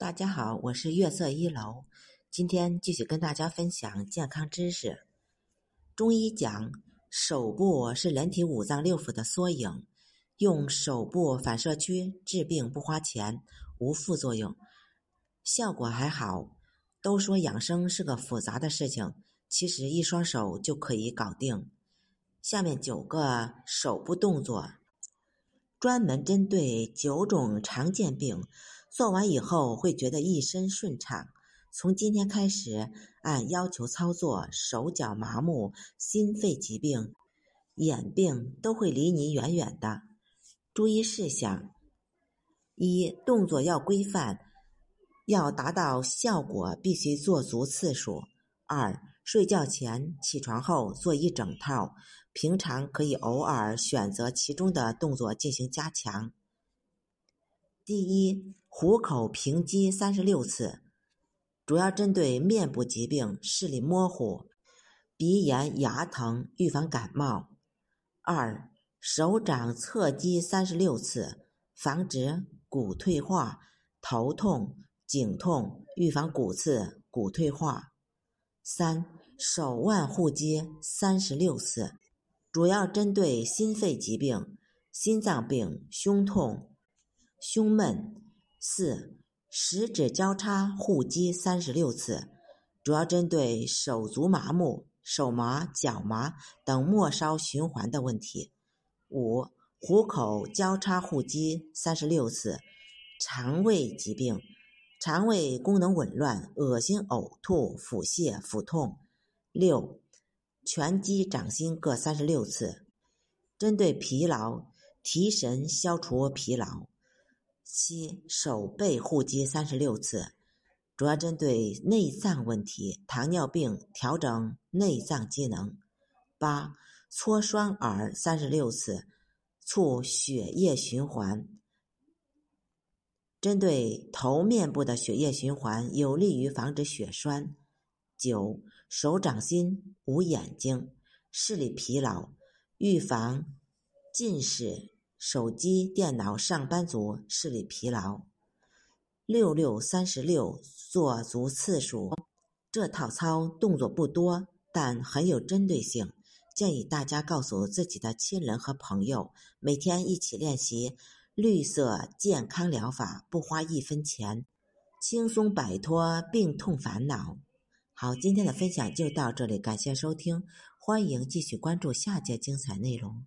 大家好，我是月色一楼，今天继续跟大家分享健康知识。中医讲，手部是人体五脏六腑的缩影，用手部反射区治病不花钱，无副作用，效果还好。都说养生是个复杂的事情，其实一双手就可以搞定。下面九个手部动作，专门针对九种常见病。做完以后会觉得一身顺畅。从今天开始按要求操作，手脚麻木、心肺疾病、眼病都会离你远远的。注意事项：一、动作要规范，要达到效果必须做足次数。二、睡觉前、起床后做一整套，平常可以偶尔选择其中的动作进行加强。第一，虎口平击三十六次，主要针对面部疾病、视力模糊、鼻炎、牙疼，预防感冒。二，手掌侧击三十六次，防止骨退化、头痛、颈痛，预防骨刺、骨退化。三，手腕互击三十六次，主要针对心肺疾病、心脏病、胸痛。胸闷，四食指交叉互击三十六次，主要针对手足麻木、手麻、脚麻等末梢循环的问题。五虎口交叉互击三十六次，肠胃疾病、肠胃功能紊乱、恶心、呕吐、腹泻、腹痛。六拳击掌心各三十六次，针对疲劳、提神、消除疲劳。七手背互击三十六次，主要针对内脏问题，糖尿病调整内脏机能。八搓双耳三十六次，促血液循环，针对头面部的血液循环，有利于防止血栓。九手掌心捂眼睛，视力疲劳，预防近视。手机、电脑上班族视力疲劳，六六三十六做足次数。这套操动作不多，但很有针对性，建议大家告诉自己的亲人和朋友，每天一起练习绿色健康疗法，不花一分钱，轻松摆脱病痛烦恼。好，今天的分享就到这里，感谢收听，欢迎继续关注下节精彩内容。